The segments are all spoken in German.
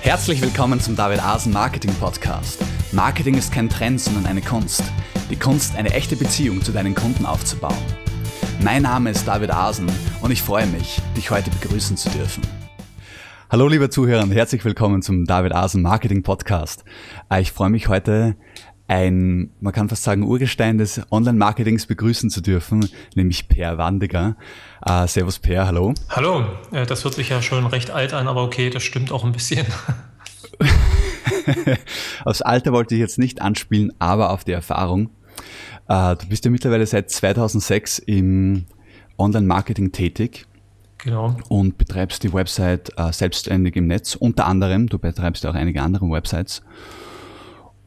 Herzlich willkommen zum David Asen Marketing Podcast. Marketing ist kein Trend, sondern eine Kunst. Die Kunst, eine echte Beziehung zu deinen Kunden aufzubauen. Mein Name ist David Asen und ich freue mich, dich heute begrüßen zu dürfen. Hallo liebe Zuhörer und herzlich willkommen zum David Asen Marketing Podcast. Ich freue mich heute ein, man kann fast sagen, Urgestein des Online-Marketings begrüßen zu dürfen, nämlich Per Wandiger. Uh, servus Per, hallo. Hallo, äh, das hört sich ja schon recht alt an, aber okay, das stimmt auch ein bisschen. Aufs Alter wollte ich jetzt nicht anspielen, aber auf die Erfahrung. Uh, du bist ja mittlerweile seit 2006 im Online-Marketing tätig. Genau. Und betreibst die Website uh, selbstständig im Netz, unter anderem. Du betreibst ja auch einige andere Websites.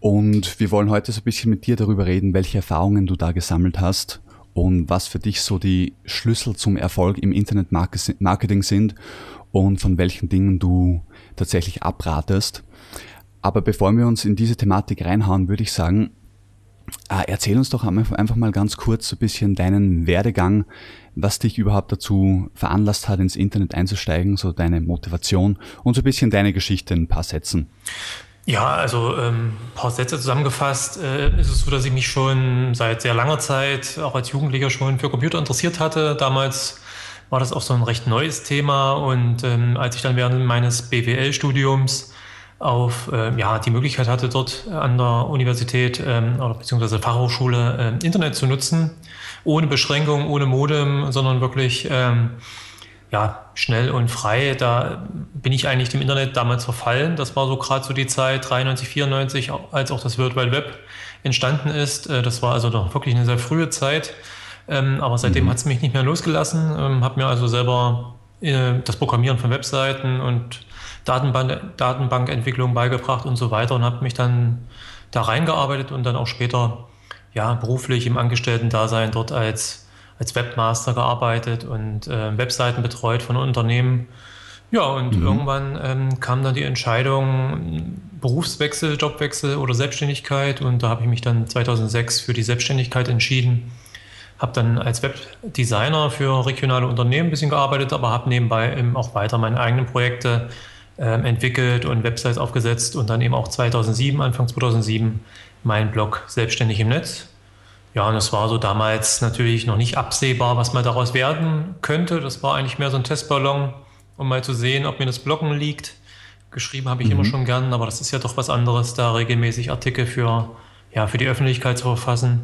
Und wir wollen heute so ein bisschen mit dir darüber reden, welche Erfahrungen du da gesammelt hast und was für dich so die Schlüssel zum Erfolg im Internet-Marketing sind und von welchen Dingen du tatsächlich abratest. Aber bevor wir uns in diese Thematik reinhauen, würde ich sagen, äh, erzähl uns doch einfach mal ganz kurz so ein bisschen deinen Werdegang, was dich überhaupt dazu veranlasst hat, ins Internet einzusteigen, so deine Motivation und so ein bisschen deine Geschichte in ein paar Sätzen. Ja, also ähm, paar Sätze zusammengefasst äh, ist es so, dass ich mich schon seit sehr langer Zeit, auch als Jugendlicher schon für Computer interessiert hatte. Damals war das auch so ein recht neues Thema und ähm, als ich dann während meines BWL-Studiums auf äh, ja, die Möglichkeit hatte, dort an der Universität ähm, oder beziehungsweise Fachhochschule äh, Internet zu nutzen, ohne Beschränkung, ohne Modem, sondern wirklich ähm, ja, schnell und frei. Da bin ich eigentlich dem Internet damals verfallen. Das war so gerade so die Zeit 93, 94, als auch das World Wide Web entstanden ist. Äh, das war also doch wirklich eine sehr frühe Zeit. Ähm, aber seitdem mhm. hat es mich nicht mehr losgelassen. Ähm, habe mir also selber äh, das Programmieren von Webseiten und Datenbank, Datenbankentwicklung beigebracht und so weiter und habe mich dann da reingearbeitet und dann auch später ja, beruflich im Angestellten-Dasein dort als als Webmaster gearbeitet und äh, Webseiten betreut von Unternehmen. Ja, und mhm. irgendwann ähm, kam dann die Entscheidung, Berufswechsel, Jobwechsel oder Selbstständigkeit. Und da habe ich mich dann 2006 für die Selbstständigkeit entschieden. Habe dann als Webdesigner für regionale Unternehmen ein bisschen gearbeitet, aber habe nebenbei eben auch weiter meine eigenen Projekte äh, entwickelt und Websites aufgesetzt und dann eben auch 2007, Anfang 2007, meinen Blog Selbstständig im Netz. Ja, und es war so damals natürlich noch nicht absehbar, was mal daraus werden könnte. Das war eigentlich mehr so ein Testballon, um mal zu sehen, ob mir das Blocken liegt. Geschrieben habe ich mhm. immer schon gern, aber das ist ja doch was anderes, da regelmäßig Artikel für, ja, für die Öffentlichkeit zu verfassen.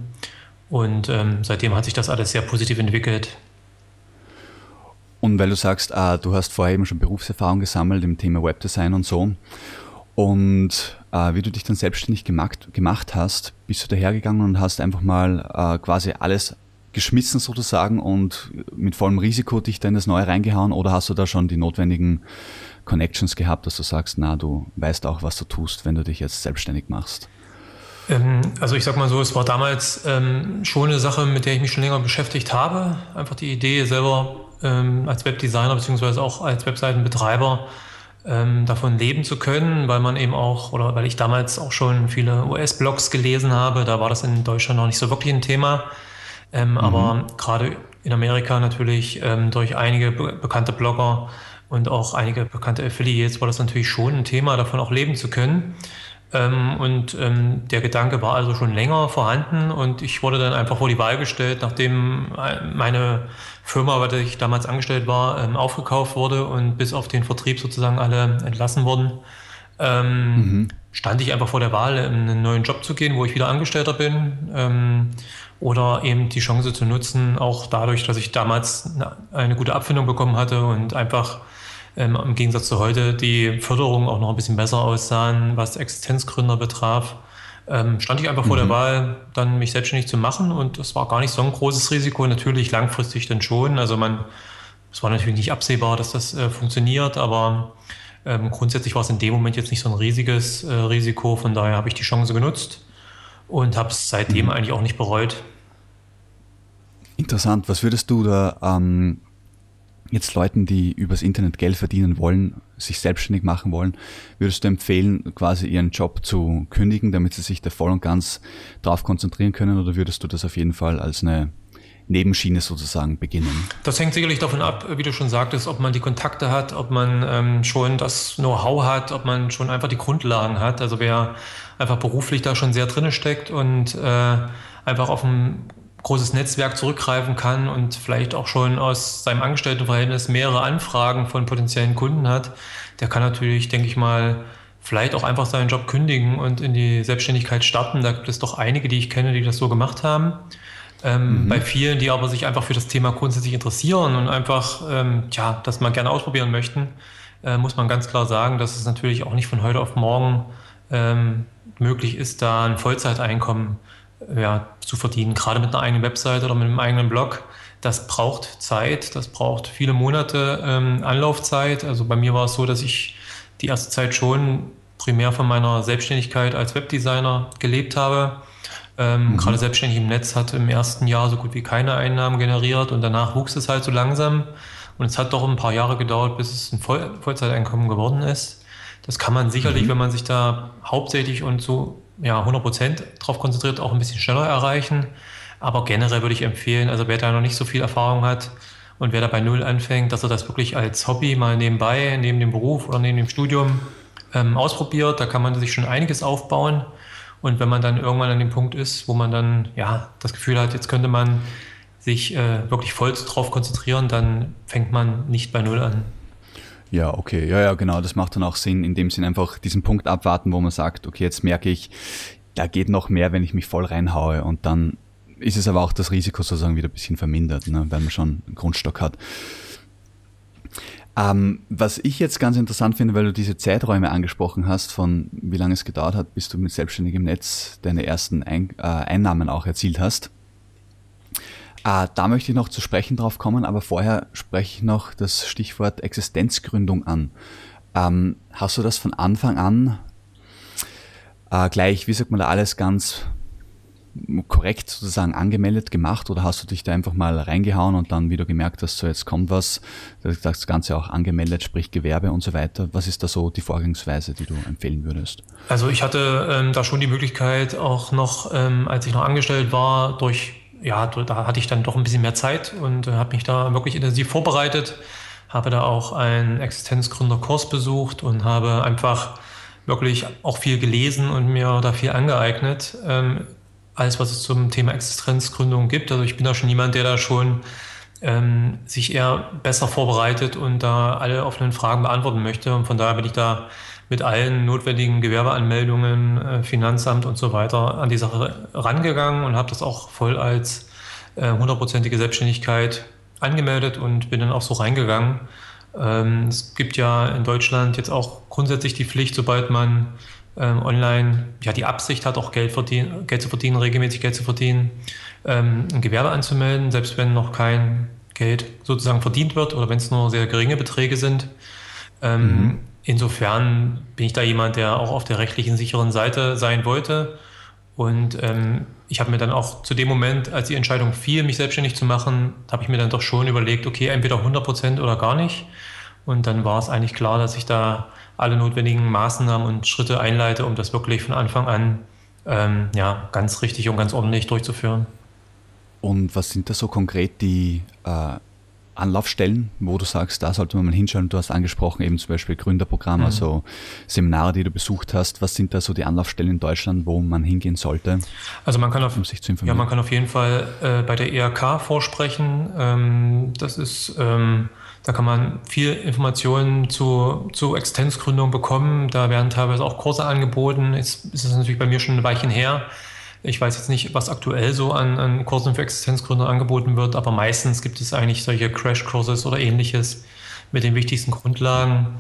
Und ähm, seitdem hat sich das alles sehr positiv entwickelt. Und weil du sagst, ah, du hast vorher eben schon Berufserfahrung gesammelt im Thema Webdesign und so. Und äh, wie du dich dann selbstständig gemacht, gemacht hast, bist du dahergegangen und hast einfach mal äh, quasi alles geschmissen sozusagen und mit vollem Risiko dich da in das Neue reingehauen oder hast du da schon die notwendigen Connections gehabt, dass du sagst, na, du weißt auch, was du tust, wenn du dich jetzt selbstständig machst? Ähm, also ich sag mal so, es war damals ähm, schon eine Sache, mit der ich mich schon länger beschäftigt habe. Einfach die Idee selber ähm, als Webdesigner beziehungsweise auch als Webseitenbetreiber ähm, davon leben zu können, weil man eben auch, oder weil ich damals auch schon viele US-Blogs gelesen habe, da war das in Deutschland noch nicht so wirklich ein Thema. Ähm, mhm. Aber gerade in Amerika natürlich ähm, durch einige be bekannte Blogger und auch einige bekannte Affiliates war das natürlich schon ein Thema, davon auch leben zu können. Ähm, und ähm, der Gedanke war also schon länger vorhanden und ich wurde dann einfach vor die Wahl gestellt, nachdem äh, meine Firma, bei der ich damals angestellt war, ähm, aufgekauft wurde und bis auf den Vertrieb sozusagen alle entlassen wurden, ähm, mhm. stand ich einfach vor der Wahl, in einen neuen Job zu gehen, wo ich wieder Angestellter bin ähm, oder eben die Chance zu nutzen, auch dadurch, dass ich damals eine gute Abfindung bekommen hatte und einfach ähm, im Gegensatz zu heute die Förderung auch noch ein bisschen besser aussahen, was Existenzgründer betraf, ähm, stand ich einfach mhm. vor der mhm. Wahl, dann mich selbstständig zu machen und das war gar nicht so ein großes Risiko, natürlich langfristig dann schon. Also man, es war natürlich nicht absehbar, dass das äh, funktioniert, aber ähm, grundsätzlich war es in dem Moment jetzt nicht so ein riesiges äh, Risiko, von daher habe ich die Chance genutzt und habe es seitdem mhm. eigentlich auch nicht bereut. Interessant. Was würdest du da ähm, jetzt Leuten, die übers Internet Geld verdienen wollen, sich selbstständig machen wollen, würdest du empfehlen, quasi ihren Job zu kündigen, damit sie sich da voll und ganz drauf konzentrieren können oder würdest du das auf jeden Fall als eine Nebenschiene sozusagen beginnen? Das hängt sicherlich davon ab, wie du schon sagtest, ob man die Kontakte hat, ob man ähm, schon das Know-how hat, ob man schon einfach die Grundlagen hat. Also wer einfach beruflich da schon sehr drinne steckt und äh, einfach auf ein großes Netzwerk zurückgreifen kann und vielleicht auch schon aus seinem Angestelltenverhältnis mehrere Anfragen von potenziellen Kunden hat, der kann natürlich, denke ich mal, vielleicht auch einfach seinen Job kündigen und in die Selbstständigkeit starten. Da gibt es doch einige, die ich kenne, die das so gemacht haben. Ähm, mhm. Bei vielen, die aber sich einfach für das Thema grundsätzlich interessieren und einfach ähm, ja, das mal gerne ausprobieren möchten, äh, muss man ganz klar sagen, dass es natürlich auch nicht von heute auf morgen ähm, möglich ist, da ein Vollzeiteinkommen ja, zu verdienen, gerade mit einer eigenen Webseite oder mit einem eigenen Blog. Das braucht Zeit, das braucht viele Monate ähm, Anlaufzeit. Also bei mir war es so, dass ich die erste Zeit schon primär von meiner Selbstständigkeit als Webdesigner gelebt habe. Ähm, mhm. Gerade selbstständig im Netz hat im ersten Jahr so gut wie keine Einnahmen generiert und danach wuchs es halt so langsam. Und es hat doch ein paar Jahre gedauert, bis es ein Voll Vollzeiteinkommen geworden ist. Das kann man sicherlich, mhm. wenn man sich da hauptsächlich und so ja, 100 Prozent drauf konzentriert, auch ein bisschen schneller erreichen. Aber generell würde ich empfehlen, also wer da noch nicht so viel Erfahrung hat und wer da bei Null anfängt, dass er das wirklich als Hobby mal nebenbei, neben dem Beruf oder neben dem Studium ähm, ausprobiert. Da kann man sich schon einiges aufbauen. Und wenn man dann irgendwann an dem Punkt ist, wo man dann ja das Gefühl hat, jetzt könnte man sich äh, wirklich voll drauf konzentrieren, dann fängt man nicht bei Null an. Ja, okay. Ja, ja, genau. Das macht dann auch Sinn, in dem Sinn einfach diesen Punkt abwarten, wo man sagt, okay, jetzt merke ich, da geht noch mehr, wenn ich mich voll reinhaue. Und dann ist es aber auch das Risiko sozusagen wieder ein bisschen vermindert, ne, weil man schon einen Grundstock hat. Ähm, was ich jetzt ganz interessant finde, weil du diese Zeiträume angesprochen hast, von wie lange es gedauert hat, bis du mit selbstständigem Netz deine ersten Ein äh, Einnahmen auch erzielt hast. Ah, da möchte ich noch zu sprechen drauf kommen, aber vorher spreche ich noch das Stichwort Existenzgründung an. Ähm, hast du das von Anfang an äh, gleich, wie sagt man da alles ganz korrekt sozusagen angemeldet gemacht oder hast du dich da einfach mal reingehauen und dann wieder gemerkt hast, so jetzt kommt was, das Ganze auch angemeldet, sprich Gewerbe und so weiter. Was ist da so die Vorgangsweise, die du empfehlen würdest? Also ich hatte ähm, da schon die Möglichkeit, auch noch, ähm, als ich noch angestellt war, durch ja, da hatte ich dann doch ein bisschen mehr Zeit und äh, habe mich da wirklich intensiv vorbereitet, habe da auch einen Existenzgründerkurs besucht und habe einfach wirklich auch viel gelesen und mir da viel angeeignet. Ähm, alles, was es zum Thema Existenzgründung gibt. Also ich bin da schon jemand, der da schon ähm, sich eher besser vorbereitet und da alle offenen Fragen beantworten möchte. Und von daher bin ich da mit allen notwendigen Gewerbeanmeldungen, äh, Finanzamt und so weiter an die Sache rangegangen und habe das auch voll als äh, hundertprozentige Selbstständigkeit angemeldet und bin dann auch so reingegangen. Ähm, es gibt ja in Deutschland jetzt auch grundsätzlich die Pflicht, sobald man ähm, online ja die Absicht hat, auch Geld, verdienen, Geld zu verdienen, regelmäßig Geld zu verdienen, ähm, ein Gewerbe anzumelden, selbst wenn noch kein Geld sozusagen verdient wird oder wenn es nur sehr geringe Beträge sind. Mhm. Insofern bin ich da jemand, der auch auf der rechtlichen sicheren Seite sein wollte. Und ähm, ich habe mir dann auch zu dem Moment, als die Entscheidung fiel, mich selbstständig zu machen, habe ich mir dann doch schon überlegt, okay, entweder 100 Prozent oder gar nicht. Und dann war es eigentlich klar, dass ich da alle notwendigen Maßnahmen und Schritte einleite, um das wirklich von Anfang an ähm, ja, ganz richtig und ganz ordentlich durchzuführen. Und was sind da so konkret die äh, Anlaufstellen, wo du sagst, da sollte man mal hinschauen. Du hast angesprochen, eben zum Beispiel Gründerprogramm, mhm. also Seminare, die du besucht hast. Was sind da so die Anlaufstellen in Deutschland, wo man hingehen sollte? Also man kann auf, um sich zu informieren. Ja, man kann auf jeden Fall äh, bei der ERK vorsprechen. Ähm, das ist, ähm, da kann man viel Informationen zu, zu Existenzgründung bekommen. Da werden teilweise auch Kurse angeboten. Jetzt ist es natürlich bei mir schon ein Weilchen her. Ich weiß jetzt nicht, was aktuell so an, an Kursen für Existenzgründer angeboten wird, aber meistens gibt es eigentlich solche Crash-Courses oder ähnliches mit den wichtigsten Grundlagen.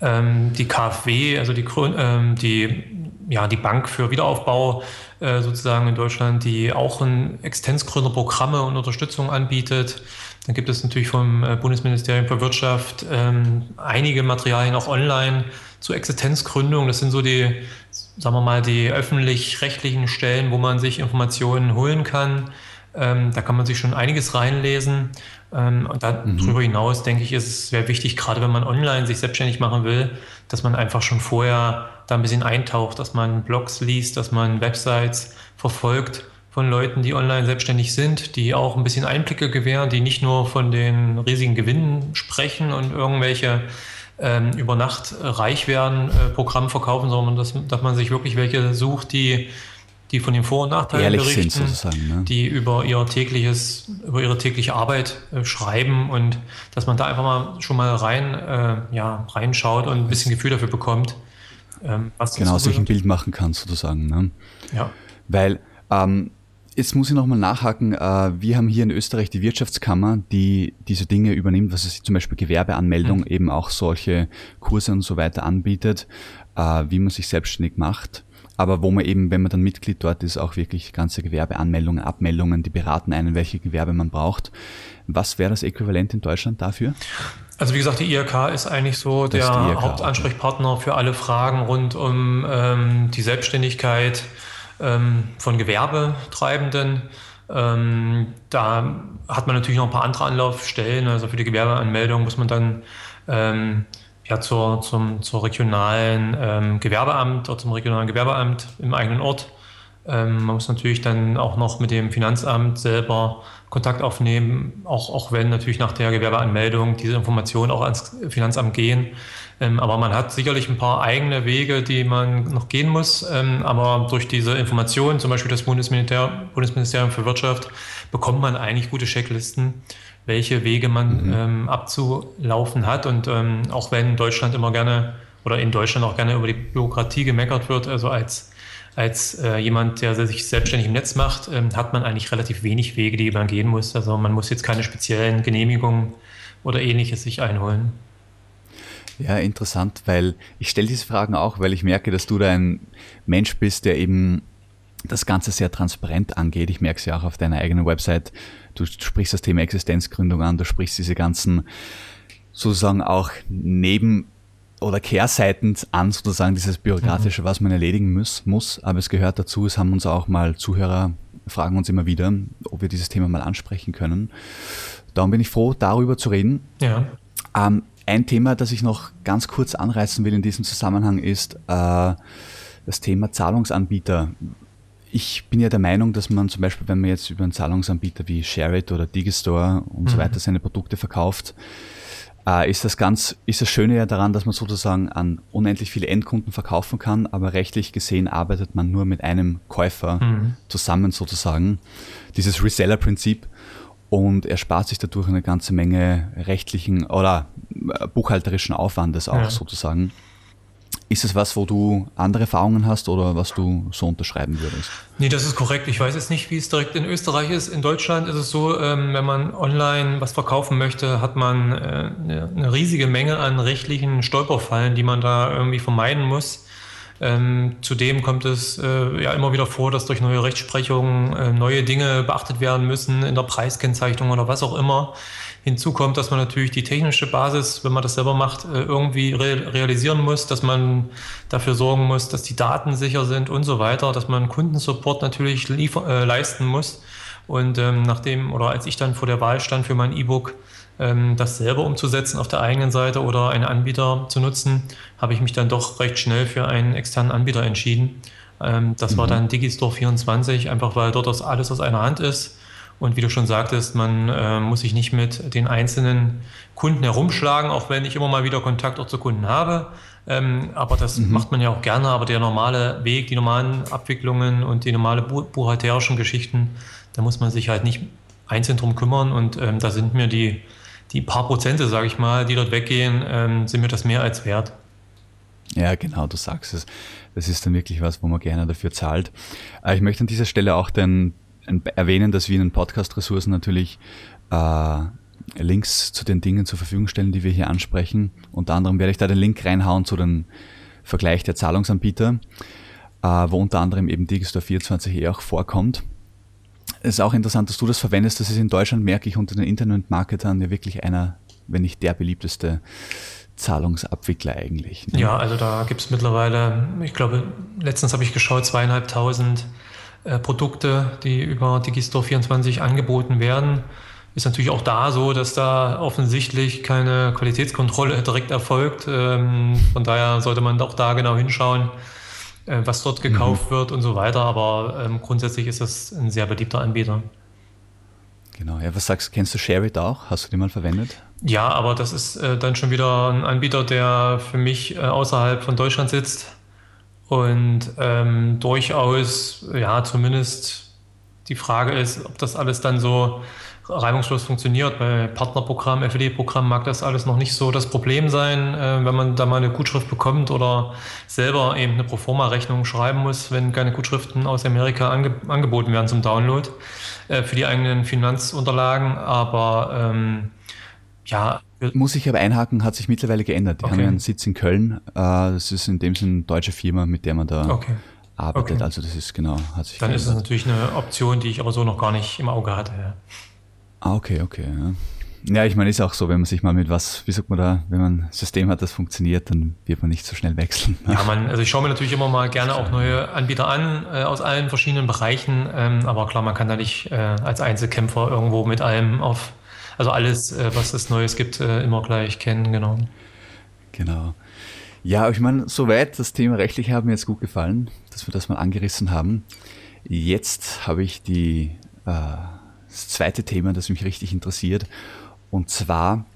Ähm, die KfW, also die, ähm, die, ja, die Bank für Wiederaufbau äh, sozusagen in Deutschland, die auch ein Existenzgründerprogramme und Unterstützung anbietet. Dann gibt es natürlich vom äh, Bundesministerium für Wirtschaft ähm, einige Materialien auch online zur Existenzgründung. Das sind so die, sagen wir mal, die öffentlich-rechtlichen Stellen, wo man sich Informationen holen kann. Ähm, da kann man sich schon einiges reinlesen. Ähm, und darüber mhm. hinaus, denke ich, ist es sehr wichtig, gerade wenn man online sich selbstständig machen will, dass man einfach schon vorher da ein bisschen eintaucht, dass man Blogs liest, dass man Websites verfolgt von Leuten, die online selbstständig sind, die auch ein bisschen Einblicke gewähren, die nicht nur von den riesigen Gewinnen sprechen und irgendwelche ähm, über Nacht reich werden äh, Programm verkaufen, sondern dass, dass man sich wirklich welche sucht, die die von den Vor- und Nachteilen Ehrlich berichten, ne? die über ihr tägliches, über ihre tägliche Arbeit äh, schreiben und dass man da einfach mal schon mal rein, äh, ja, reinschaut und ein bisschen Gefühl dafür bekommt, ähm, was genau sich ein Bild machen kann sozusagen. Ne? Ja. Weil ähm, Jetzt muss ich nochmal nachhaken. Äh, wir haben hier in Österreich die Wirtschaftskammer, die diese Dinge übernimmt, was es zum Beispiel Gewerbeanmeldung, mhm. eben auch solche Kurse und so weiter anbietet, äh, wie man sich selbstständig macht aber wo man eben, wenn man dann Mitglied dort ist, auch wirklich ganze Gewerbeanmeldungen, Abmeldungen, die beraten einen, welche Gewerbe man braucht. Was wäre das Äquivalent in Deutschland dafür? Also wie gesagt, die IRK ist eigentlich so das der Hauptansprechpartner okay. für alle Fragen rund um ähm, die Selbstständigkeit ähm, von Gewerbetreibenden. Ähm, da hat man natürlich noch ein paar andere Anlaufstellen. Also für die Gewerbeanmeldung muss man dann ähm, ja, zur, zum, zur regionalen ähm, Gewerbeamt oder zum regionalen Gewerbeamt im eigenen Ort. Ähm, man muss natürlich dann auch noch mit dem Finanzamt selber Kontakt aufnehmen, auch, auch wenn natürlich nach der Gewerbeanmeldung diese Informationen auch ans Finanzamt gehen. Ähm, aber man hat sicherlich ein paar eigene Wege, die man noch gehen muss. Ähm, aber durch diese Informationen, zum Beispiel das Bundesministerium, für Wirtschaft, bekommt man eigentlich gute Checklisten, welche Wege man mhm. ähm, abzulaufen hat. Und ähm, auch wenn Deutschland immer gerne oder in Deutschland auch gerne über die Bürokratie gemeckert wird, also als, als äh, jemand, der sich selbstständig im Netz macht, ähm, hat man eigentlich relativ wenig Wege, die man gehen muss. Also man muss jetzt keine speziellen Genehmigungen oder ähnliches sich einholen. Ja, interessant, weil ich stelle diese Fragen auch, weil ich merke, dass du da ein Mensch bist, der eben das Ganze sehr transparent angeht. Ich merke es ja auch auf deiner eigenen Website. Du sprichst das Thema Existenzgründung an, du sprichst diese ganzen sozusagen auch neben oder Kehrseiten an, sozusagen dieses Bürokratische, mhm. was man erledigen muss, muss. Aber es gehört dazu, es haben uns auch mal Zuhörer, fragen uns immer wieder, ob wir dieses Thema mal ansprechen können. Darum bin ich froh, darüber zu reden. Ja. Ähm, ein Thema, das ich noch ganz kurz anreißen will in diesem Zusammenhang, ist äh, das Thema Zahlungsanbieter ich bin ja der Meinung, dass man zum Beispiel, wenn man jetzt über einen Zahlungsanbieter wie Shareit oder Digistore und mhm. so weiter seine Produkte verkauft, äh, ist das ganz, ist das Schöne ja daran, dass man sozusagen an unendlich viele Endkunden verkaufen kann, aber rechtlich gesehen arbeitet man nur mit einem Käufer mhm. zusammen sozusagen. Dieses Reseller-Prinzip und er spart sich dadurch eine ganze Menge rechtlichen oder äh, buchhalterischen Aufwandes auch ja. sozusagen. Ist es was, wo du andere Erfahrungen hast oder was du so unterschreiben würdest? Nee, das ist korrekt. Ich weiß jetzt nicht, wie es direkt in Österreich ist. In Deutschland ist es so, ähm, wenn man online was verkaufen möchte, hat man äh, eine riesige Menge an rechtlichen Stolperfallen, die man da irgendwie vermeiden muss. Ähm, zudem kommt es äh, ja immer wieder vor, dass durch neue Rechtsprechungen äh, neue Dinge beachtet werden müssen in der Preiskennzeichnung oder was auch immer. Hinzu kommt, dass man natürlich die technische Basis, wenn man das selber macht, äh, irgendwie realisieren muss, dass man dafür sorgen muss, dass die Daten sicher sind und so weiter, dass man Kundensupport natürlich äh, leisten muss. Und ähm, nachdem oder als ich dann vor der Wahl stand für mein E-Book, das selber umzusetzen auf der eigenen Seite oder einen Anbieter zu nutzen, habe ich mich dann doch recht schnell für einen externen Anbieter entschieden. Ähm, das mhm. war dann Digistore 24, einfach weil dort das alles aus einer Hand ist. Und wie du schon sagtest, man äh, muss sich nicht mit den einzelnen Kunden herumschlagen, auch wenn ich immer mal wieder Kontakt auch zu Kunden habe. Ähm, aber das mhm. macht man ja auch gerne. Aber der normale Weg, die normalen Abwicklungen und die normale buchhalterischen Geschichten, da muss man sich halt nicht einzeln drum kümmern. Und ähm, da sind mir die die paar Prozente, sage ich mal, die dort weggehen, ähm, sind mir das mehr als wert. Ja, genau, du sagst es. Das ist dann wirklich was, wo man gerne dafür zahlt. Äh, ich möchte an dieser Stelle auch den, erwähnen, dass wir in den Podcast-Ressourcen natürlich äh, Links zu den Dingen zur Verfügung stellen, die wir hier ansprechen. Unter anderem werde ich da den Link reinhauen zu dem Vergleich der Zahlungsanbieter, äh, wo unter anderem eben Digistore 24 eh auch vorkommt. Es ist auch interessant, dass du das verwendest. Das ist in Deutschland, merke ich, unter den Internetmarketern ja wirklich einer, wenn nicht der beliebteste Zahlungsabwickler eigentlich. Ne? Ja, also da gibt es mittlerweile, ich glaube, letztens habe ich geschaut, zweieinhalbtausend äh, Produkte, die über Digistore 24 angeboten werden. Ist natürlich auch da so, dass da offensichtlich keine Qualitätskontrolle direkt erfolgt. Ähm, von daher sollte man auch da genau hinschauen äh, was dort gekauft mhm. wird und so weiter. Aber ähm, grundsätzlich ist das ein sehr beliebter Anbieter. Genau, ja, was sagst du, kennst du ShareIt auch? Hast du den mal verwendet? Ja, aber das ist äh, dann schon wieder ein Anbieter, der für mich äh, außerhalb von Deutschland sitzt und ähm, durchaus, ja, zumindest die Frage ist, ob das alles dann so reibungslos funktioniert. Bei Partnerprogramm, FED-Programm mag das alles noch nicht so das Problem sein, äh, wenn man da mal eine Gutschrift bekommt oder selber eben eine Proforma-Rechnung schreiben muss, wenn keine Gutschriften aus Amerika ange angeboten werden zum Download äh, für die eigenen Finanzunterlagen. Aber ähm, ja. Muss ich aber einhaken, hat sich mittlerweile geändert. Die okay. haben ja einen Sitz in Köln. Äh, das ist in dem Sinne eine deutsche Firma, mit der man da okay. arbeitet. Okay. Also das ist genau, hat sich Dann geändert. ist das natürlich eine Option, die ich aber so noch gar nicht im Auge hatte. Ja. Ah, okay, okay. Ja. ja, ich meine, ist auch so, wenn man sich mal mit was, wie sagt man da, wenn man ein System hat, das funktioniert, dann wird man nicht so schnell wechseln. Ja, man, also ich schaue mir natürlich immer mal gerne auch neue Anbieter an, äh, aus allen verschiedenen Bereichen, ähm, aber klar, man kann da nicht äh, als Einzelkämpfer irgendwo mit allem auf, also alles, äh, was es Neues gibt, äh, immer gleich kennen, genau. Genau. Ja, ich meine, soweit das Thema rechtlich hat mir jetzt gut gefallen, dass wir das mal angerissen haben. Jetzt habe ich die äh, das zweite Thema, das mich richtig interessiert. Und zwar,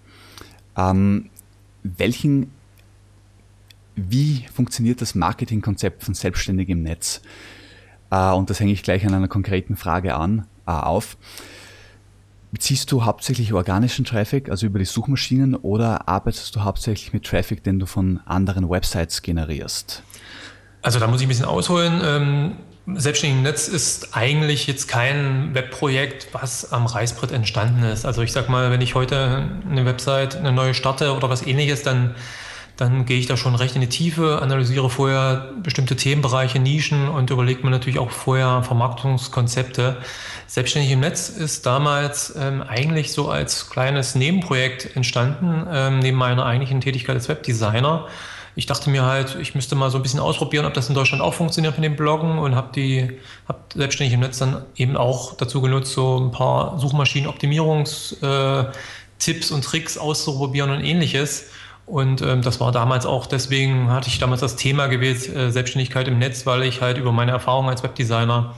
ähm, welchen, wie funktioniert das Marketingkonzept von Selbstständigen im Netz? Äh, und das hänge ich gleich an einer konkreten Frage an, äh, auf. Beziehst du hauptsächlich organischen Traffic, also über die Suchmaschinen, oder arbeitest du hauptsächlich mit Traffic, den du von anderen Websites generierst? Also da muss ich ein bisschen ausholen. Selbstständigen Netz ist eigentlich jetzt kein Webprojekt, was am Reißbrett entstanden ist. Also ich sag mal, wenn ich heute eine Website, eine neue starte oder was ähnliches, dann, dann gehe ich da schon recht in die Tiefe, analysiere vorher bestimmte Themenbereiche, Nischen und überlege mir natürlich auch vorher Vermarktungskonzepte. Selbstständig im Netz ist damals ähm, eigentlich so als kleines Nebenprojekt entstanden, ähm, neben meiner eigentlichen Tätigkeit als Webdesigner ich dachte mir halt, ich müsste mal so ein bisschen ausprobieren, ob das in Deutschland auch funktioniert mit dem Bloggen und habe die, habe selbstständig im Netz dann eben auch dazu genutzt, so ein paar Suchmaschinenoptimierungstipps äh, und Tricks auszuprobieren und ähnliches. Und ähm, das war damals auch, deswegen hatte ich damals das Thema gewählt, äh, Selbstständigkeit im Netz, weil ich halt über meine Erfahrung als Webdesigner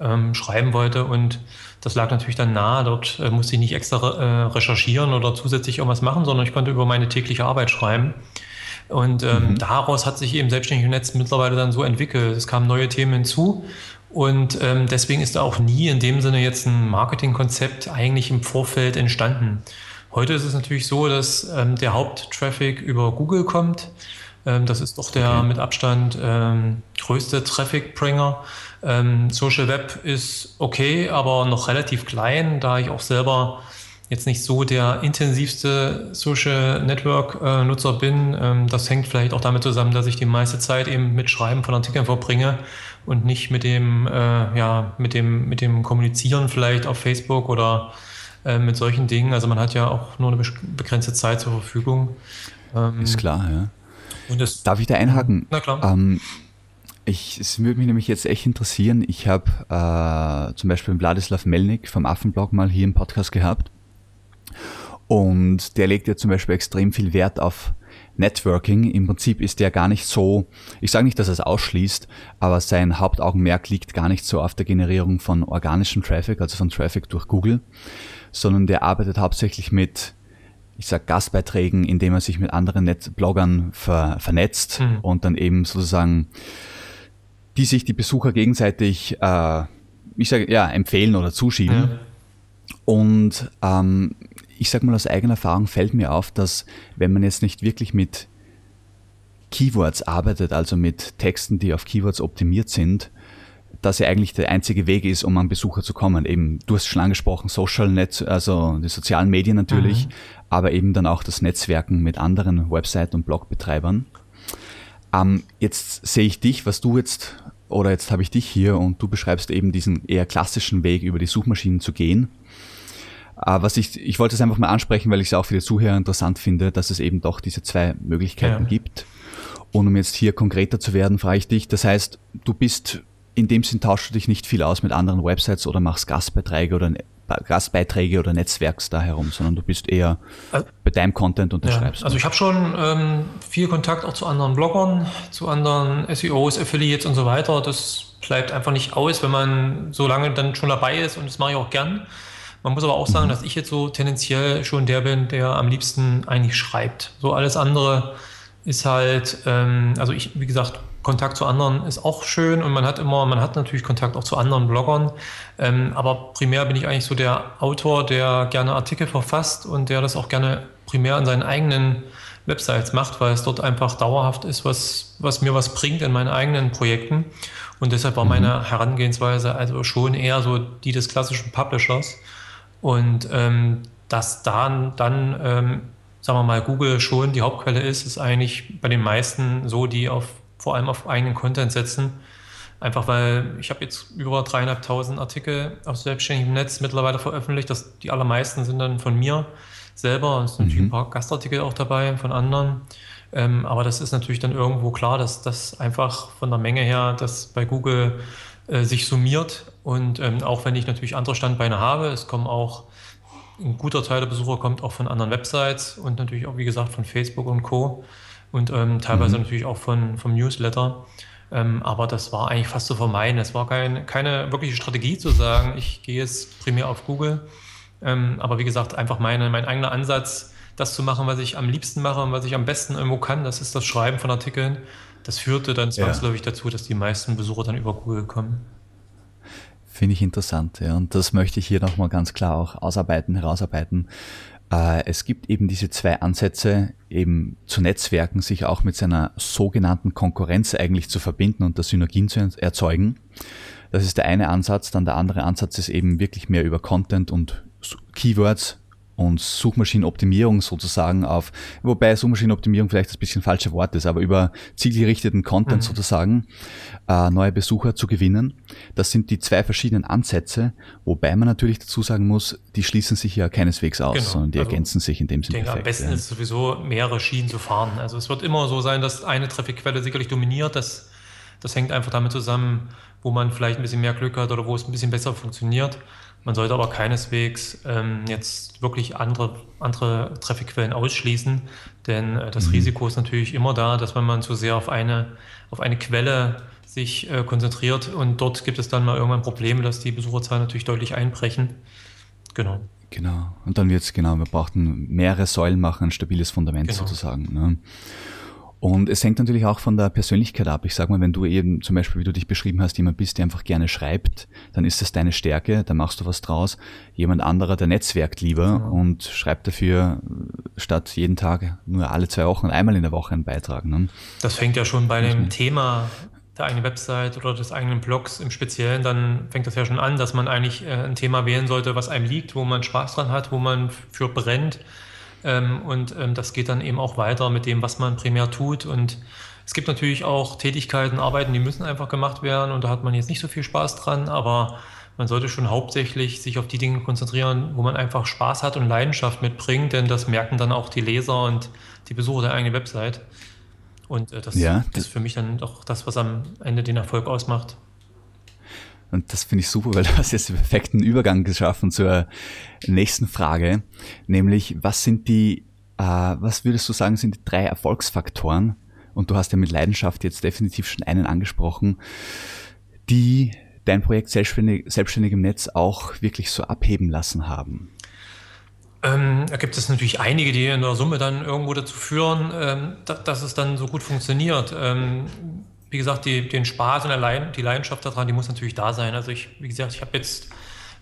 ähm, schreiben wollte und das lag natürlich dann nahe. Dort äh, musste ich nicht extra äh, recherchieren oder zusätzlich irgendwas machen, sondern ich konnte über meine tägliche Arbeit schreiben. Und ähm, mhm. daraus hat sich eben selbstständig im Netz mittlerweile dann so entwickelt. Es kamen neue Themen hinzu. Und ähm, deswegen ist da auch nie in dem Sinne jetzt ein Marketingkonzept eigentlich im Vorfeld entstanden. Heute ist es natürlich so, dass ähm, der Haupttraffic über Google kommt. Ähm, das ist doch der okay. mit Abstand ähm, größte Traffic-Bringer. Ähm, Social Web ist okay, aber noch relativ klein, da ich auch selber jetzt nicht so der intensivste Social Network äh, Nutzer bin. Ähm, das hängt vielleicht auch damit zusammen, dass ich die meiste Zeit eben mit Schreiben von Artikeln verbringe und nicht mit dem, äh, ja, mit dem, mit dem Kommunizieren vielleicht auf Facebook oder äh, mit solchen Dingen. Also man hat ja auch nur eine begrenzte Zeit zur Verfügung. Ähm, Ist klar, ja. Das, Darf ich da einhaken? Na klar. Ähm, ich, es würde mich nämlich jetzt echt interessieren. Ich habe zum Beispiel Vladislav Melnik vom Affenblog mal hier im Podcast gehabt. Und der legt ja zum Beispiel extrem viel Wert auf Networking. Im Prinzip ist der gar nicht so, ich sage nicht, dass er es ausschließt, aber sein Hauptaugenmerk liegt gar nicht so auf der Generierung von organischem Traffic, also von Traffic durch Google, sondern der arbeitet hauptsächlich mit, ich sag Gastbeiträgen, indem er sich mit anderen Net Bloggern ver vernetzt mhm. und dann eben sozusagen die sich die Besucher gegenseitig, äh, ich sage ja, empfehlen oder zuschieben. Ja. Und ähm, ich sage mal aus eigener Erfahrung fällt mir auf, dass wenn man jetzt nicht wirklich mit Keywords arbeitet, also mit Texten, die auf Keywords optimiert sind, dass ja eigentlich der einzige Weg ist, um an Besucher zu kommen. Eben, du hast schon angesprochen, Social Net, also die sozialen Medien natürlich, mhm. aber eben dann auch das Netzwerken mit anderen Website- und Blogbetreibern. Ähm, jetzt sehe ich dich, was du jetzt, oder jetzt habe ich dich hier und du beschreibst eben diesen eher klassischen Weg, über die Suchmaschinen zu gehen. Uh, was ich, ich wollte es einfach mal ansprechen, weil ich es auch für die Zuhörer interessant finde, dass es eben doch diese zwei Möglichkeiten ja. gibt. Und um jetzt hier konkreter zu werden, frage ich dich, das heißt, du bist, in dem Sinn tauschst du dich nicht viel aus mit anderen Websites oder machst Gastbeiträge oder Gastbeiträge oder Netzwerks da herum, sondern du bist eher also, bei deinem Content und ja, Also ich habe schon ähm, viel Kontakt auch zu anderen Bloggern, zu anderen SEOs, Affiliates und so weiter. Das bleibt einfach nicht aus, wenn man so lange dann schon dabei ist und das mache ich auch gern. Man muss aber auch sagen, mhm. dass ich jetzt so tendenziell schon der bin, der am liebsten eigentlich schreibt. So alles andere ist halt, ähm, also ich, wie gesagt, Kontakt zu anderen ist auch schön und man hat immer, man hat natürlich Kontakt auch zu anderen Bloggern. Ähm, aber primär bin ich eigentlich so der Autor, der gerne Artikel verfasst und der das auch gerne primär an seinen eigenen Websites macht, weil es dort einfach dauerhaft ist, was, was mir was bringt in meinen eigenen Projekten. Und deshalb war mhm. meine Herangehensweise also schon eher so die des klassischen Publishers. Und ähm, dass dann, dann ähm, sagen wir mal, Google schon die Hauptquelle ist, ist eigentlich bei den meisten so, die auf vor allem auf eigenen Content setzen. Einfach weil ich habe jetzt über dreieinhalbtausend Artikel auf selbstständigem Netz mittlerweile veröffentlicht. Das, die allermeisten sind dann von mir selber. Es sind natürlich mhm. ein paar Gastartikel auch dabei von anderen. Ähm, aber das ist natürlich dann irgendwo klar, dass das einfach von der Menge her, das bei Google äh, sich summiert. Und ähm, auch wenn ich natürlich andere Standbeine habe, es kommen auch ein guter Teil der Besucher kommt auch von anderen Websites und natürlich auch, wie gesagt, von Facebook und Co und ähm, teilweise mhm. natürlich auch von, vom Newsletter. Ähm, aber das war eigentlich fast zu vermeiden. Es war kein, keine wirkliche Strategie zu sagen, ich gehe jetzt primär auf Google. Ähm, aber wie gesagt, einfach meine, mein eigener Ansatz, das zu machen, was ich am liebsten mache und was ich am besten irgendwo kann, das ist das Schreiben von Artikeln. Das führte dann zwangsläufig ja. dazu, dass die meisten Besucher dann über Google kommen. Finde ich interessant, ja. Und das möchte ich hier nochmal ganz klar auch ausarbeiten, herausarbeiten. Äh, es gibt eben diese zwei Ansätze, eben zu Netzwerken, sich auch mit seiner sogenannten Konkurrenz eigentlich zu verbinden und da Synergien zu erzeugen. Das ist der eine Ansatz. Dann der andere Ansatz ist eben wirklich mehr über Content und Keywords und Suchmaschinenoptimierung sozusagen auf, wobei Suchmaschinenoptimierung vielleicht ein bisschen falsche Wort ist, aber über zielgerichteten Content mhm. sozusagen äh, neue Besucher zu gewinnen. Das sind die zwei verschiedenen Ansätze, wobei man natürlich dazu sagen muss, die schließen sich ja keineswegs aus, genau. sondern die also, ergänzen sich in dem Sinne. Ich denke, perfekt, am besten ja. ist sowieso mehrere Schienen zu fahren. Also es wird immer so sein, dass eine Trafficquelle sicherlich dominiert. Das, das hängt einfach damit zusammen, wo man vielleicht ein bisschen mehr Glück hat oder wo es ein bisschen besser funktioniert. Man sollte aber keineswegs ähm, jetzt wirklich andere, andere Trafficquellen ausschließen, denn äh, das mhm. Risiko ist natürlich immer da, dass wenn man zu sehr auf eine, auf eine Quelle sich äh, konzentriert und dort gibt es dann mal irgendwann Probleme, dass die Besucherzahlen natürlich deutlich einbrechen. Genau. Genau. Und dann wird es, genau, wir brauchten mehrere Säulen machen, ein stabiles Fundament genau. sozusagen. Ne? Und es hängt natürlich auch von der Persönlichkeit ab. Ich sag mal, wenn du eben zum Beispiel, wie du dich beschrieben hast, jemand bist, der einfach gerne schreibt, dann ist das deine Stärke, da machst du was draus. Jemand anderer, der netzwerkt lieber ja. und schreibt dafür statt jeden Tag nur alle zwei Wochen, einmal in der Woche einen Beitrag. Ne? Das fängt ja schon bei dem Thema der eigenen Website oder des eigenen Blogs im Speziellen, dann fängt das ja schon an, dass man eigentlich äh, ein Thema wählen sollte, was einem liegt, wo man Spaß dran hat, wo man für brennt ähm, und ähm, das geht dann eben auch weiter mit dem, was man primär tut. Und es gibt natürlich auch Tätigkeiten, Arbeiten, die müssen einfach gemacht werden und da hat man jetzt nicht so viel Spaß dran, aber man sollte schon hauptsächlich sich auf die Dinge konzentrieren, wo man einfach Spaß hat und Leidenschaft mitbringt, denn das merken dann auch die Leser und die Besucher der eigenen Website. Und äh, das ja, ist für mich dann doch das, was am Ende den Erfolg ausmacht. Und das finde ich super, weil du hast jetzt den perfekten Übergang geschaffen zur nächsten Frage, nämlich was sind die, äh, was würdest du sagen, sind die drei Erfolgsfaktoren? Und du hast ja mit Leidenschaft jetzt definitiv schon einen angesprochen, die dein Projekt selbstständig, selbstständig im Netz auch wirklich so abheben lassen haben. Ähm, da gibt es natürlich einige, die in der Summe dann irgendwo dazu führen, ähm, dass, dass, es dann so gut funktioniert. Ähm, wie gesagt, die, den Spaß und Leiden, die Leidenschaft daran, die muss natürlich da sein. Also ich, wie gesagt, ich habe jetzt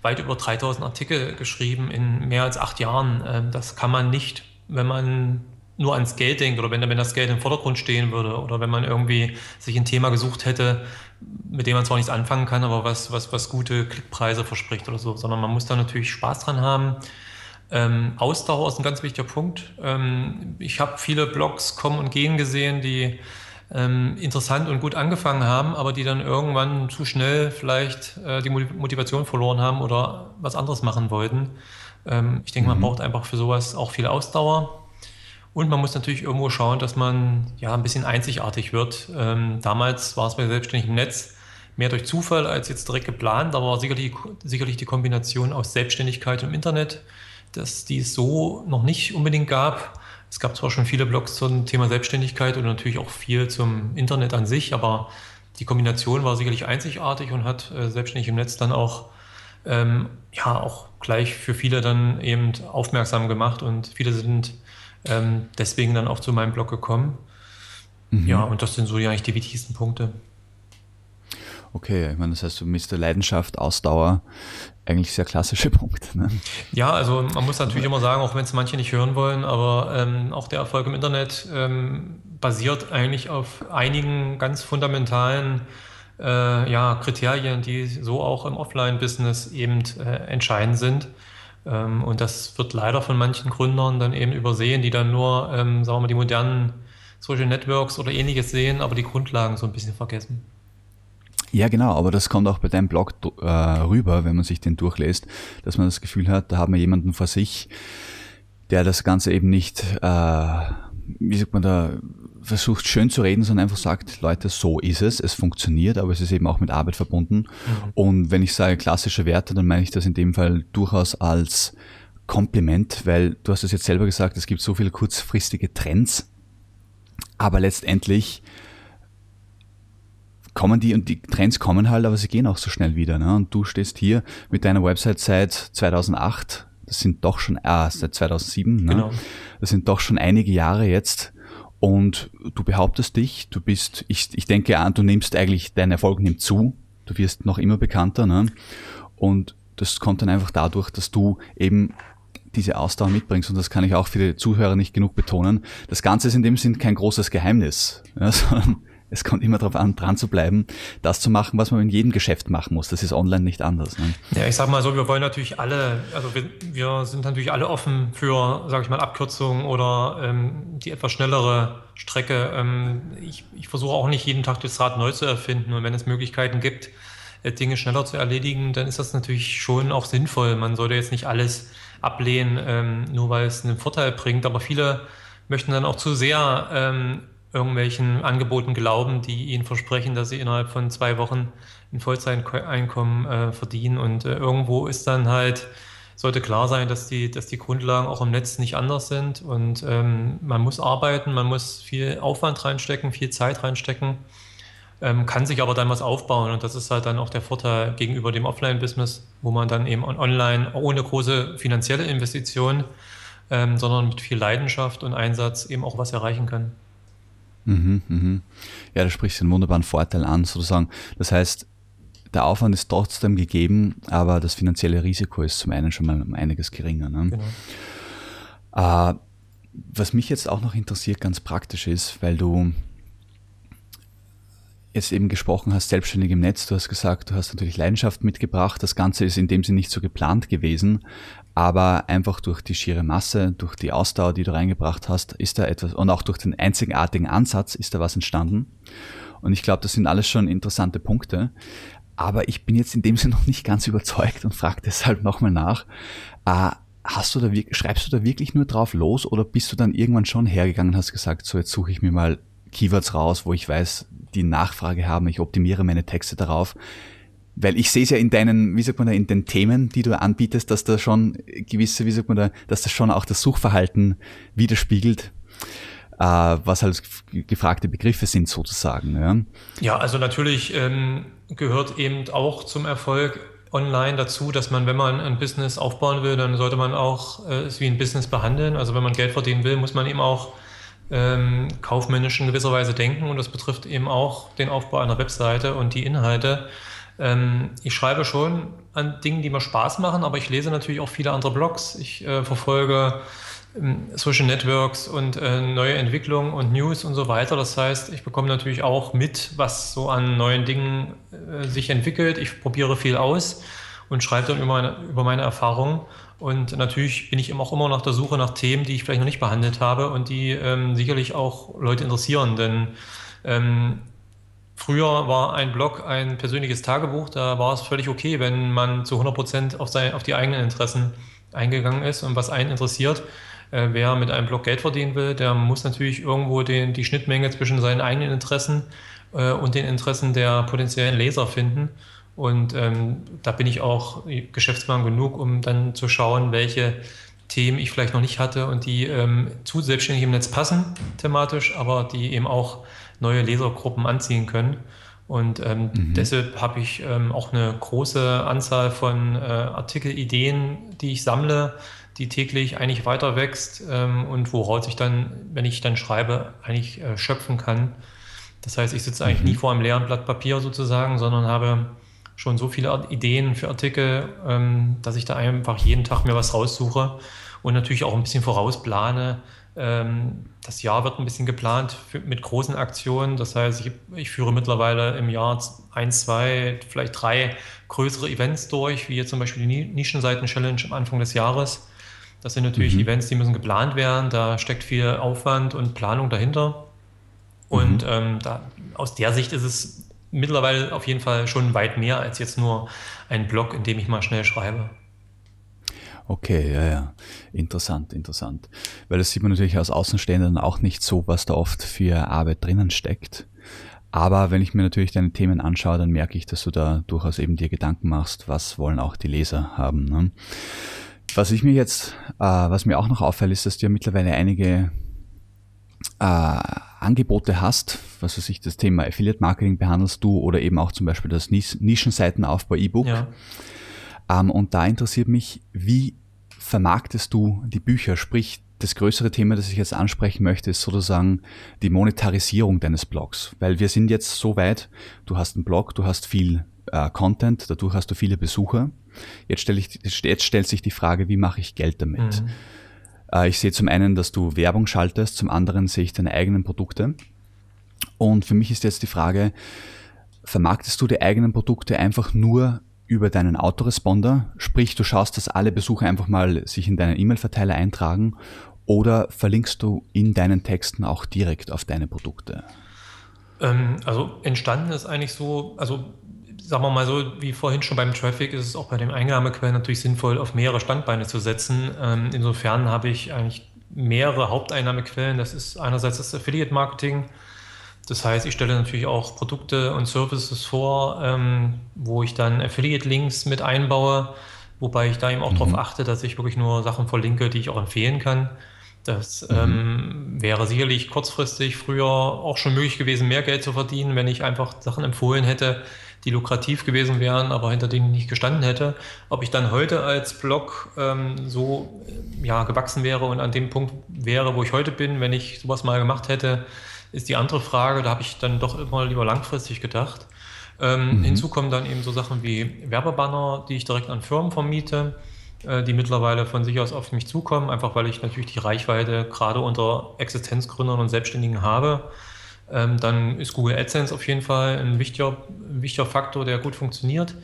weit über 3000 Artikel geschrieben in mehr als acht Jahren. Ähm, das kann man nicht, wenn man nur ans Geld denkt oder wenn, wenn das Geld im Vordergrund stehen würde oder wenn man irgendwie sich ein Thema gesucht hätte, mit dem man zwar nichts anfangen kann, aber was, was, was gute Klickpreise verspricht oder so, sondern man muss da natürlich Spaß dran haben. Ähm, Ausdauer ist ein ganz wichtiger Punkt. Ähm, ich habe viele Blogs kommen und gehen gesehen, die ähm, interessant und gut angefangen haben, aber die dann irgendwann zu schnell vielleicht äh, die Motivation verloren haben oder was anderes machen wollten. Ähm, ich denke, mhm. man braucht einfach für sowas auch viel Ausdauer. Und man muss natürlich irgendwo schauen, dass man ja ein bisschen einzigartig wird. Ähm, damals war es bei selbstständigem Netz mehr durch Zufall als jetzt direkt geplant, aber sicherlich, sicherlich die Kombination aus Selbstständigkeit und Internet, dass die es so noch nicht unbedingt gab Es gab zwar schon viele Blogs zum Thema Selbstständigkeit und natürlich auch viel zum Internet an sich, aber die Kombination war sicherlich einzigartig und hat äh, selbstständig im Netz dann auch, ähm, ja, auch gleich für viele dann eben aufmerksam gemacht und viele sind ähm, deswegen dann auch zu meinem Blog gekommen. Mhm. Ja, und das sind so eigentlich die wichtigsten Punkte. Okay, ich meine, das heißt, du misst Leidenschaft, Ausdauer, eigentlich sehr klassische Punkte. Ne? Ja, also man muss natürlich immer sagen, auch wenn es manche nicht hören wollen, aber ähm, auch der Erfolg im Internet ähm, basiert eigentlich auf einigen ganz fundamentalen äh, ja, Kriterien, die so auch im Offline-Business eben äh, entscheidend sind. Ähm, und das wird leider von manchen Gründern dann eben übersehen, die dann nur, ähm, sagen wir mal, die modernen Social Networks oder ähnliches sehen, aber die Grundlagen so ein bisschen vergessen. Ja, genau, aber das kommt auch bei deinem Blog äh, rüber, wenn man sich den durchlässt, dass man das Gefühl hat, da haben wir jemanden vor sich, der das Ganze eben nicht, äh, wie sagt man da, versucht schön zu reden, sondern einfach sagt, Leute, so ist es, es funktioniert, aber es ist eben auch mit Arbeit verbunden. Mhm. Und wenn ich sage klassische Werte, dann meine ich das in dem Fall durchaus als Kompliment, weil du hast es jetzt selber gesagt, es gibt so viele kurzfristige Trends, aber letztendlich kommen die und die Trends kommen halt, aber sie gehen auch so schnell wieder. Ne? Und du stehst hier mit deiner Website seit 2008, das sind doch schon, ah, seit 2007, ne? genau. das sind doch schon einige Jahre jetzt. Und du behauptest dich, du bist, ich, ich denke an, du nimmst eigentlich, dein Erfolg nimmt zu, du wirst noch immer bekannter. Ne? Und das kommt dann einfach dadurch, dass du eben diese Ausdauer mitbringst. Und das kann ich auch für die Zuhörer nicht genug betonen. Das Ganze ist in dem Sinn kein großes Geheimnis, ja, sondern es kommt immer darauf an, dran zu bleiben, das zu machen, was man in jedem Geschäft machen muss. Das ist online nicht anders. Ne? Ja, ich sag mal so, wir wollen natürlich alle, also wir, wir sind natürlich alle offen für, sage ich mal, Abkürzungen oder ähm, die etwas schnellere Strecke. Ähm, ich, ich versuche auch nicht jeden Tag das Rad neu zu erfinden. Und wenn es Möglichkeiten gibt, äh, Dinge schneller zu erledigen, dann ist das natürlich schon auch sinnvoll. Man sollte jetzt nicht alles ablehnen, ähm, nur weil es einen Vorteil bringt. Aber viele möchten dann auch zu sehr ähm, irgendwelchen Angeboten glauben, die ihnen versprechen, dass sie innerhalb von zwei Wochen ein Vollzeiteinkommen äh, verdienen. Und äh, irgendwo ist dann halt, sollte klar sein, dass die, dass die Grundlagen auch im Netz nicht anders sind. Und ähm, man muss arbeiten, man muss viel Aufwand reinstecken, viel Zeit reinstecken, ähm, kann sich aber dann was aufbauen. Und das ist halt dann auch der Vorteil gegenüber dem Offline-Business, wo man dann eben online ohne große finanzielle Investition, ähm, sondern mit viel Leidenschaft und Einsatz eben auch was erreichen kann. Mhm, mhm. Ja, da sprichst du einen wunderbaren Vorteil an, sozusagen. Das heißt, der Aufwand ist trotzdem gegeben, aber das finanzielle Risiko ist zum einen schon mal um einiges geringer. Ne? Genau. Äh, was mich jetzt auch noch interessiert, ganz praktisch ist, weil du jetzt eben gesprochen hast, selbstständig im Netz, du hast gesagt, du hast natürlich Leidenschaft mitgebracht. Das Ganze ist in dem Sinne nicht so geplant gewesen, aber einfach durch die schiere Masse, durch die Ausdauer, die du reingebracht hast, ist da etwas, und auch durch den einzigartigen Ansatz ist da was entstanden. Und ich glaube, das sind alles schon interessante Punkte. Aber ich bin jetzt in dem Sinne noch nicht ganz überzeugt und frage deshalb nochmal nach. Äh, hast du da, schreibst du da wirklich nur drauf los oder bist du dann irgendwann schon hergegangen und hast gesagt, so jetzt suche ich mir mal Keywords raus, wo ich weiß, die Nachfrage haben, ich optimiere meine Texte darauf. Weil ich sehe es ja in deinen, wie sagt man da, in den Themen, die du anbietest, dass da schon gewisse, wie sagt man da, dass das schon auch das Suchverhalten widerspiegelt, äh, was halt gefragte Begriffe sind sozusagen. Ja, ja also natürlich ähm, gehört eben auch zum Erfolg online dazu, dass man, wenn man ein Business aufbauen will, dann sollte man auch äh, es wie ein Business behandeln. Also wenn man Geld verdienen will, muss man eben auch ähm, kaufmännisch in gewisser Weise denken und das betrifft eben auch den Aufbau einer Webseite und die Inhalte. Ähm, ich schreibe schon an Dingen, die mir Spaß machen, aber ich lese natürlich auch viele andere Blogs. Ich äh, verfolge ähm, Social Networks und äh, neue Entwicklungen und News und so weiter. Das heißt, ich bekomme natürlich auch mit, was so an neuen Dingen äh, sich entwickelt. Ich probiere viel aus und schreibe dann über meine, über meine Erfahrungen. Und natürlich bin ich auch immer nach der Suche nach Themen, die ich vielleicht noch nicht behandelt habe und die ähm, sicherlich auch Leute interessieren. Denn ähm, früher war ein Blog ein persönliches Tagebuch, da war es völlig okay, wenn man zu 100 Prozent auf, auf die eigenen Interessen eingegangen ist und was einen interessiert. Äh, wer mit einem Blog Geld verdienen will, der muss natürlich irgendwo den, die Schnittmenge zwischen seinen eigenen Interessen äh, und den Interessen der potenziellen Leser finden. Und ähm, da bin ich auch Geschäftsmann genug, um dann zu schauen, welche Themen ich vielleicht noch nicht hatte und die ähm, zu selbstständig im Netz passen thematisch, aber die eben auch neue Lesergruppen anziehen können. Und ähm, mhm. deshalb habe ich ähm, auch eine große Anzahl von äh, Artikelideen, die ich sammle, die täglich eigentlich weiter wächst ähm, und woraus ich dann, wenn ich dann schreibe, eigentlich äh, schöpfen kann. Das heißt, ich sitze eigentlich mhm. nie vor einem leeren Blatt Papier sozusagen, sondern habe schon so viele Ideen für Artikel, ähm, dass ich da einfach jeden Tag mir was raussuche und natürlich auch ein bisschen vorausplane, ähm, das Jahr wird ein bisschen geplant mit großen Aktionen. Das heißt, ich, ich, führe mittlerweile im Jahr ein, zwei, vielleicht drei größere Events durch, wie jetzt zum Beispiel die Nischenseiten-Challenge am Anfang des Jahres. Das sind natürlich mhm. Events, die müssen geplant werden. Da steckt viel Aufwand und Planung dahinter. Und mhm. ähm, da, aus der Sicht ist es mittlerweile auf jeden Fall schon weit mehr als jetzt nur ein Blog, in dem ich mal schnell schreibe. Okay, ja, ja. Interessant, interessant. Weil das sieht man natürlich aus Außenstehenden auch nicht so, was da oft für Arbeit drinnen steckt. Aber wenn ich mir natürlich deine Themen anschaue, dann merke ich, dass du da durchaus eben dir Gedanken machst, was wollen auch die Leser haben. Ne? Was ich mir jetzt, äh, was mir auch noch auffällt, ist, dass du ja mittlerweile einige Angebote hast, was weiß ich, das Thema Affiliate Marketing behandelst du oder eben auch zum Beispiel das Nischenseitenaufbau E-Book. Ja. Ähm, und da interessiert mich, wie vermarktest du die Bücher? Sprich, das größere Thema, das ich jetzt ansprechen möchte, ist sozusagen die Monetarisierung deines Blogs. Weil wir sind jetzt so weit, du hast einen Blog, du hast viel äh, Content, dadurch hast du viele Besucher. Jetzt, stell ich, jetzt stellt sich die Frage, wie mache ich Geld damit? Mhm. Äh, ich sehe zum einen, dass du Werbung schaltest, zum anderen sehe ich deine eigenen Produkte. Und für mich ist jetzt die Frage, vermarktest du die eigenen Produkte einfach nur über deinen Autoresponder, sprich du schaust, dass alle Besucher einfach mal sich in deinen E-Mail-Verteiler eintragen oder verlinkst du in deinen Texten auch direkt auf deine Produkte? Ähm, also entstanden ist eigentlich so, also sagen wir mal so, wie vorhin schon beim Traffic ist es auch bei den Einnahmequellen natürlich sinnvoll, auf mehrere Standbeine zu setzen. Ähm, insofern habe ich eigentlich mehrere Haupteinnahmequellen. Das ist einerseits das Affiliate-Marketing, das heißt, ich stelle natürlich auch Produkte und Services vor, ähm, wo ich dann Affiliate-Links mit einbaue, wobei ich da eben auch mhm. darauf achte, dass ich wirklich nur Sachen verlinke, die ich auch empfehlen kann. Das mhm. ähm, wäre sicherlich kurzfristig früher auch schon möglich gewesen, mehr Geld zu verdienen, wenn ich einfach Sachen empfohlen hätte, die lukrativ gewesen wären, aber hinter denen ich nicht gestanden hätte. Ob ich dann heute als Blog ähm, so ja, gewachsen wäre und an dem Punkt wäre, wo ich heute bin, wenn ich sowas mal gemacht hätte, ist die andere Frage, da habe ich dann doch immer lieber langfristig gedacht. Ähm, mhm. Hinzu kommen dann eben so Sachen wie Werbebanner, die ich direkt an Firmen vermiete, äh, die mittlerweile von sich aus auf mich zukommen, einfach weil ich natürlich die Reichweite gerade unter Existenzgründern und Selbstständigen habe. Ähm, dann ist Google AdSense auf jeden Fall ein wichtiger, wichtiger Faktor, der gut funktioniert,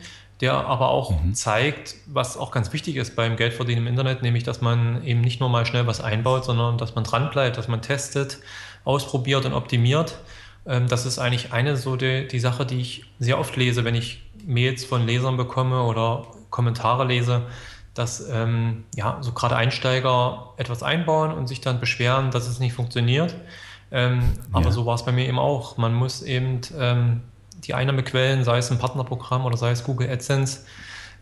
der aber auch mhm. zeigt, was auch ganz wichtig ist beim Geldverdienen im Internet, nämlich dass man eben nicht nur mal schnell was einbaut, sondern dass man dranbleibt, dass man testet, ausprobiert und optimiert. Ähm, das ist eigentlich eine so die, die Sache, die ich sehr oft lese, wenn ich Mails von Lesern bekomme oder Kommentare lese, dass ähm, ja, so gerade Einsteiger etwas einbauen und sich dann beschweren, dass es nicht funktioniert. Ähm, ja. Aber so war es bei mir eben auch. Man muss eben ähm, die Einnahmequellen, sei es ein Partnerprogramm oder sei es Google AdSense,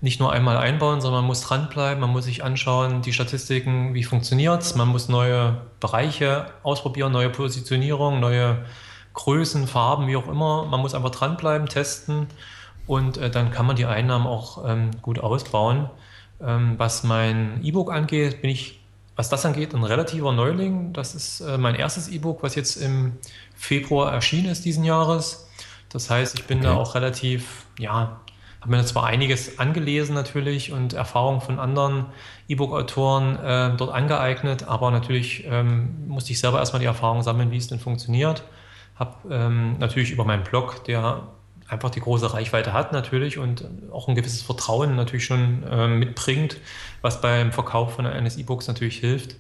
nicht nur einmal einbauen, sondern man muss dranbleiben, man muss sich anschauen, die Statistiken, wie funktioniert es, man muss neue Bereiche ausprobieren, neue Positionierung, neue Größen, Farben, wie auch immer. Man muss einfach dranbleiben, testen und äh, dann kann man die Einnahmen auch ähm, gut ausbauen. Ähm, was mein E-Book angeht, bin ich, was das angeht, ein relativer Neuling. Das ist äh, mein erstes E-Book, was jetzt im Februar erschienen ist diesen Jahres. Das heißt, ich bin okay. da auch relativ, ja, habe mir zwar einiges angelesen natürlich und Erfahrungen von anderen E-Book-Autoren äh, dort angeeignet, aber natürlich ähm, musste ich selber erstmal die Erfahrung sammeln, wie es denn funktioniert. Habe ähm, natürlich über meinen Blog, der einfach die große Reichweite hat natürlich und auch ein gewisses Vertrauen natürlich schon äh, mitbringt, was beim Verkauf von eines E-Books natürlich hilft,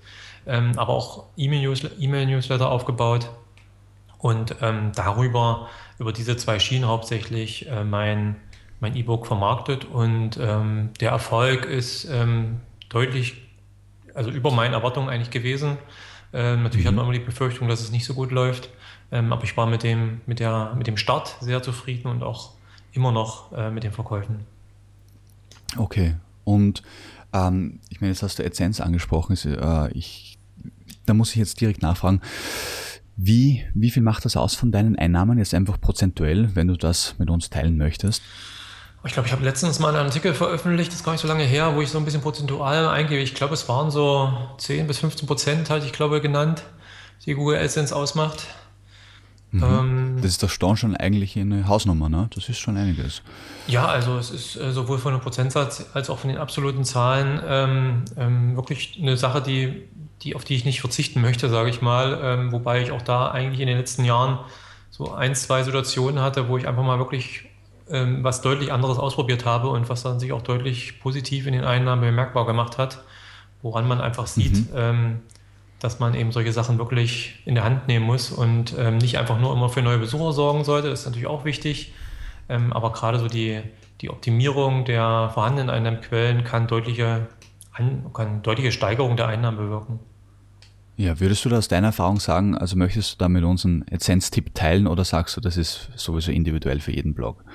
ähm, aber auch E-Mail-Newsletter e aufgebaut und ähm, darüber, über diese zwei Schienen hauptsächlich äh, mein mein E-Book vermarktet und ähm, der Erfolg ist ähm, deutlich, also über meinen Erwartungen eigentlich gewesen. Ähm, natürlich mhm. hat man immer die Befürchtung, dass es nicht so gut läuft, ähm, aber ich war mit dem, mit, der, mit dem Start sehr zufrieden und auch immer noch äh, mit den Verkäufen. Okay, und Ähm, ich meine, jetzt hast du AdSense angesprochen. Äh, ich, da muss ich jetzt direkt nachfragen. Wie, wie viel macht das aus von deinen Einnahmen jetzt einfach prozentuell, wenn du das mit uns teilen möchtest? Ich glaube, ich habe letztens mal einen Artikel veröffentlicht, das ist gar nicht so lange her, wo ich so ein bisschen prozentual eingebe. Ich glaube, es waren so 10 bis 15 Prozent, hatte ich glaube genannt, die Google AdSense ausmacht. Mhm. Ähm, das ist doch schon eigentlich eine Hausnummer, ne? Das ist schon einiges. Ja, also es ist äh, sowohl von dem Prozentsatz als auch von den absoluten Zahlen ähm, ähm, wirklich eine Sache, die die, auf die ich nicht verzichten möchte, sage ich mal. Ähm, wobei ich auch da eigentlich in den letzten Jahren so ein, zwei Situationen hatte, wo ich einfach mal wirklich ähm, was deutlich anderes ausprobiert habe und was dann sich auch deutlich positiv in den Einnahmen bemerkbar gemacht hat, woran man einfach sieht, mhm. Dass man eben solche Sachen wirklich in der Hand nehmen muss und ähm, nicht einfach nur immer für neue Besucher sorgen sollte. Das ist natürlich auch wichtig. Ähm, aber gerade so die, die Optimierung der vorhandenen Einnahmenquellen kann deutliche, kann deutliche Steigerung der Einnahmen bewirken. Ja, würdest du da aus deiner Erfahrung sagen, also möchtest du da mit uns einen AdSense-Tipp teilen oder sagst du, das ist sowieso individuell für jeden Blog?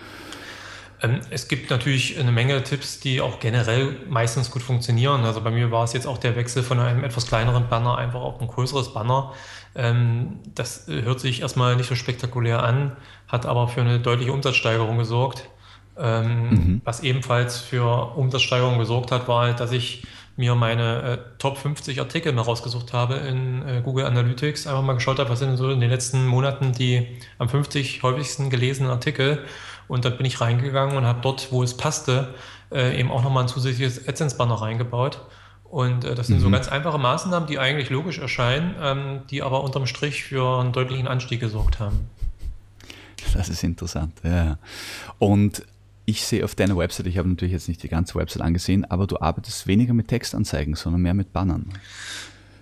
Ähm, es gibt natürlich eine Menge Tipps, die auch generell meistens gut funktionieren. Also bei mir war es jetzt auch der Wechsel von einem etwas kleineren Banner einfach auf ein größeres Banner. Ähm, das hört sich erstmal nicht so spektakulär an, hat aber für eine deutliche Umsatzsteigerung gesorgt. Ähm, mhm. Was ebenfalls für Umsatzsteigerung gesorgt hat, war halt, dass ich mir meine äh, Top 50 Artikel mal rausgesucht habe in äh, Google Analytics, einfach mal geschaut habe, was sind so in den letzten Monaten die am 50 häufigsten gelesenen Artikel. Und dann bin ich reingegangen und habe dort, wo es passte, äh, eben auch nochmal ein zusätzliches AdSense-Banner reingebaut. Und äh, das sind mhm. so ganz einfache Maßnahmen, die eigentlich logisch erscheinen, ähm, die aber unterm Strich für einen deutlichen Anstieg gesorgt haben. Das ist interessant, ja. Und ich sehe auf deiner Website, ich habe natürlich jetzt nicht die ganze Website angesehen, aber du arbeitest weniger mit Textanzeigen, sondern mehr mit Bannern.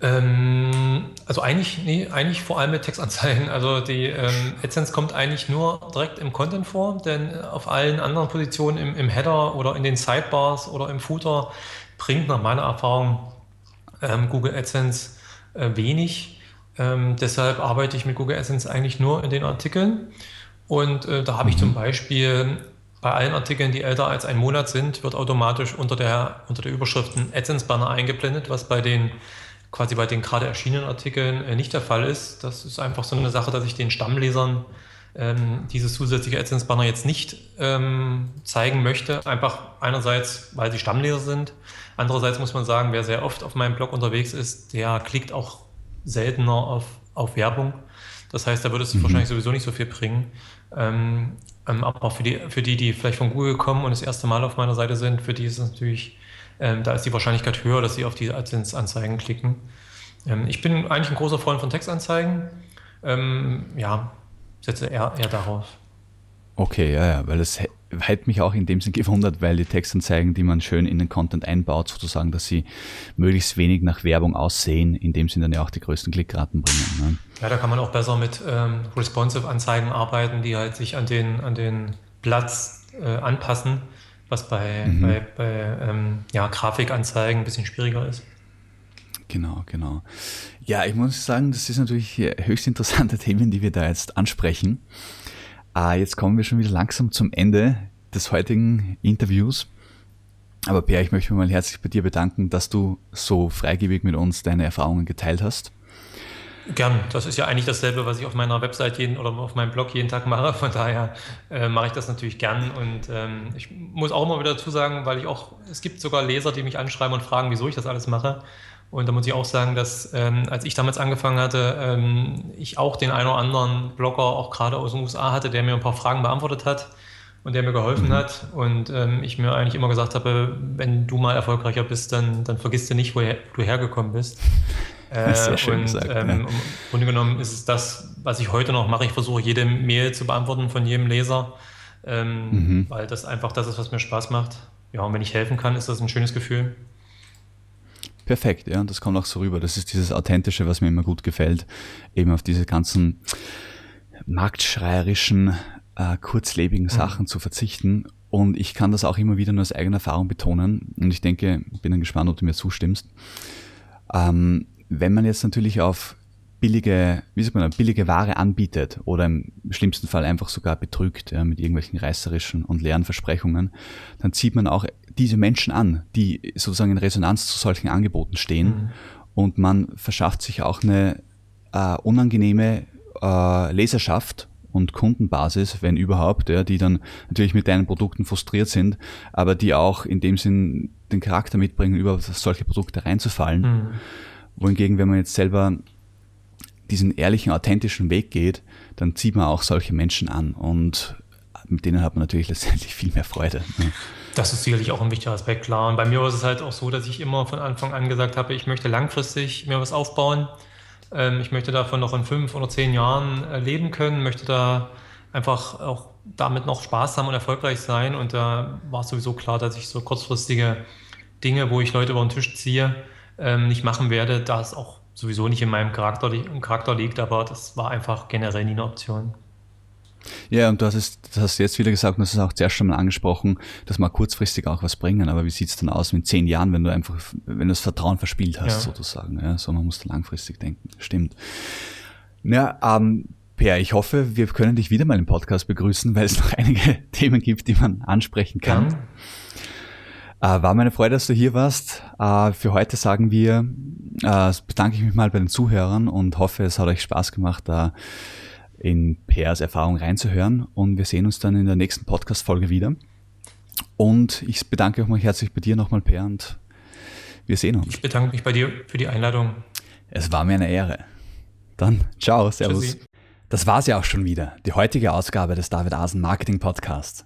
Ähm, also eigentlich, nee, eigentlich vor allem mit Textanzeigen. Also die ähm, AdSense kommt eigentlich nur direkt im Content vor, denn auf allen anderen Positionen im, im Header oder in den Sidebars oder im Footer bringt nach meiner Erfahrung ähm, Google AdSense äh, wenig. Ähm, deshalb arbeite ich mit Google AdSense eigentlich nur in den Artikeln. Und äh, da habe ich zum mhm. Beispiel bei allen Artikeln, die älter als ein Monat sind, wird automatisch unter der, unter der Überschrift ein AdSense-Banner eingeblendet, was bei den quasi bei den gerade erschienenen Artikeln äh, nicht der Fall ist. Das ist einfach so eine Sache, dass ich den Stammlesern ähm, dieses zusätzliche AdSense-Banner jetzt nicht ähm, zeigen möchte. Einfach einerseits, weil sie Stammleser sind. Andererseits muss man sagen, wer sehr oft auf meinem Blog unterwegs ist, der klickt auch seltener auf, auf Werbung. Das heißt, da würde es mhm. wahrscheinlich sowieso nicht so viel bringen. Ähm, ähm, aber für die, für die, die vielleicht von Google kommen und das erste Mal auf meiner Seite sind, für die ist es natürlich, ähm, da ist die Wahrscheinlichkeit höher, dass sie auf die AdSense-Anzeigen klicken. Ähm, ich bin eigentlich ein großer Freund von Textanzeigen. Ähm, ja, setze eher, eher darauf. Okay, ja, ja, weil es hätte mich auch in dem Sinn gewundert, weil die Textanzeigen, die man schön in den Content einbaut, sozusagen, dass sie möglichst wenig nach Werbung aussehen, in dem Sinn dann ja auch die größten Klickraten bringen. Ne? Ja, da kann man auch besser mit ähm, responsive Anzeigen arbeiten, die halt sich an den, an den Platz äh, anpassen, was bei, mhm. bei, bei ähm, ja, Grafikanzeigen ein bisschen schwieriger ist. Genau, genau. Ja, ich muss sagen, das ist natürlich höchst interessante Themen, die wir da jetzt ansprechen. Ah, jetzt kommen wir schon wieder langsam zum Ende des heutigen Interviews. Aber Per, ich möchte mich mal herzlich bei dir bedanken, dass du so freigebig mit uns deine Erfahrungen geteilt hast. Gern. Das ist ja eigentlich dasselbe, was ich auf meiner Website jeden oder auf meinem Blog jeden Tag mache. Von daher äh, mache ich das natürlich gern. Und ähm, ich muss auch immer wieder dazu sagen, weil ich auch, es gibt sogar Leser, die mich anschreiben und fragen, wieso ich das alles mache. Und da muss ich auch sagen, dass ähm, als ich damals angefangen hatte, ähm, ich auch den einen oder anderen Blogger, auch gerade aus den USA hatte, der mir ein paar Fragen beantwortet hat und der mir geholfen mhm. hat. Und ähm, ich mir eigentlich immer gesagt habe, wenn du mal erfolgreicher bist, dann, dann vergisst du nicht, woher du hergekommen bist. Äh, Sehr schön und gesagt, ähm, ja. im Grunde genommen ist es das, was ich heute noch mache. Ich versuche jede Mail zu beantworten von jedem Leser, ähm, mhm. weil das einfach das ist, was mir Spaß macht. Ja, und wenn ich helfen kann, ist das ein schönes Gefühl. Perfekt, ja, und das kommt auch so rüber. Das ist dieses Authentische, was mir immer gut gefällt, eben auf diese ganzen marktschreierischen, äh, kurzlebigen mhm. Sachen zu verzichten. Und ich kann das auch immer wieder nur aus eigener Erfahrung betonen. Und ich denke, bin dann gespannt, ob du mir zustimmst. Ähm, wenn man jetzt natürlich auf billige, wie sagt man, billige Ware anbietet oder im schlimmsten Fall einfach sogar betrügt ja, mit irgendwelchen reißerischen und leeren Versprechungen, dann zieht man auch diese Menschen an, die sozusagen in Resonanz zu solchen Angeboten stehen mhm. und man verschafft sich auch eine äh, unangenehme äh, Leserschaft und Kundenbasis, wenn überhaupt, ja, die dann natürlich mit deinen Produkten frustriert sind, aber die auch in dem Sinn den Charakter mitbringen, über solche Produkte reinzufallen. Mhm. Wohingegen, wenn man jetzt selber diesen ehrlichen, authentischen Weg geht, dann zieht man auch solche Menschen an und mit denen hat man natürlich letztendlich viel mehr Freude. Ne? Das ist sicherlich auch ein wichtiger Aspekt, klar. Und bei mir war es halt auch so, dass ich immer von Anfang an gesagt habe, ich möchte langfristig mir was aufbauen. Ähm, ich möchte davon noch in fünf oder zehn Jahren äh, leben können, möchte da einfach auch damit noch Spaß haben und erfolgreich sein. Und da war es sowieso klar, dass ich so kurzfristige Dinge, wo ich Leute über den Tisch ziehe, ähm, nicht machen werde, da es auch sowieso nicht in meinem Charakter, im Charakter liegt, aber das war einfach generell nie eine Option. Ja, und du hast, es, das hast jetzt wieder gesagt, und das ist auch zuerst schon mal angesprochen, dass man kurzfristig auch was bringen. Aber wie sieht es dann aus in zehn Jahren, wenn du einfach, wenn du das Vertrauen verspielt hast, ja. sozusagen? Ja, so, man muss langfristig denken. Stimmt. Ja, ähm, Per, ich hoffe, wir können dich wieder mal im Podcast begrüßen, weil es noch einige Themen gibt, die man ansprechen kann. Ja. Äh, war meine Freude, dass du hier warst. Äh, für heute sagen wir, äh, bedanke ich mich mal bei den Zuhörern und hoffe, es hat euch Spaß gemacht, da in Pers Erfahrung reinzuhören. Und wir sehen uns dann in der nächsten Podcast-Folge wieder. Und ich bedanke mich mal herzlich bei dir nochmal, Per, und wir sehen uns. Ich bedanke mich bei dir für die Einladung. Es war mir eine Ehre. Dann, ciao, servus. Tschüssi. Das war's ja auch schon wieder, die heutige Ausgabe des David Asen Marketing Podcasts.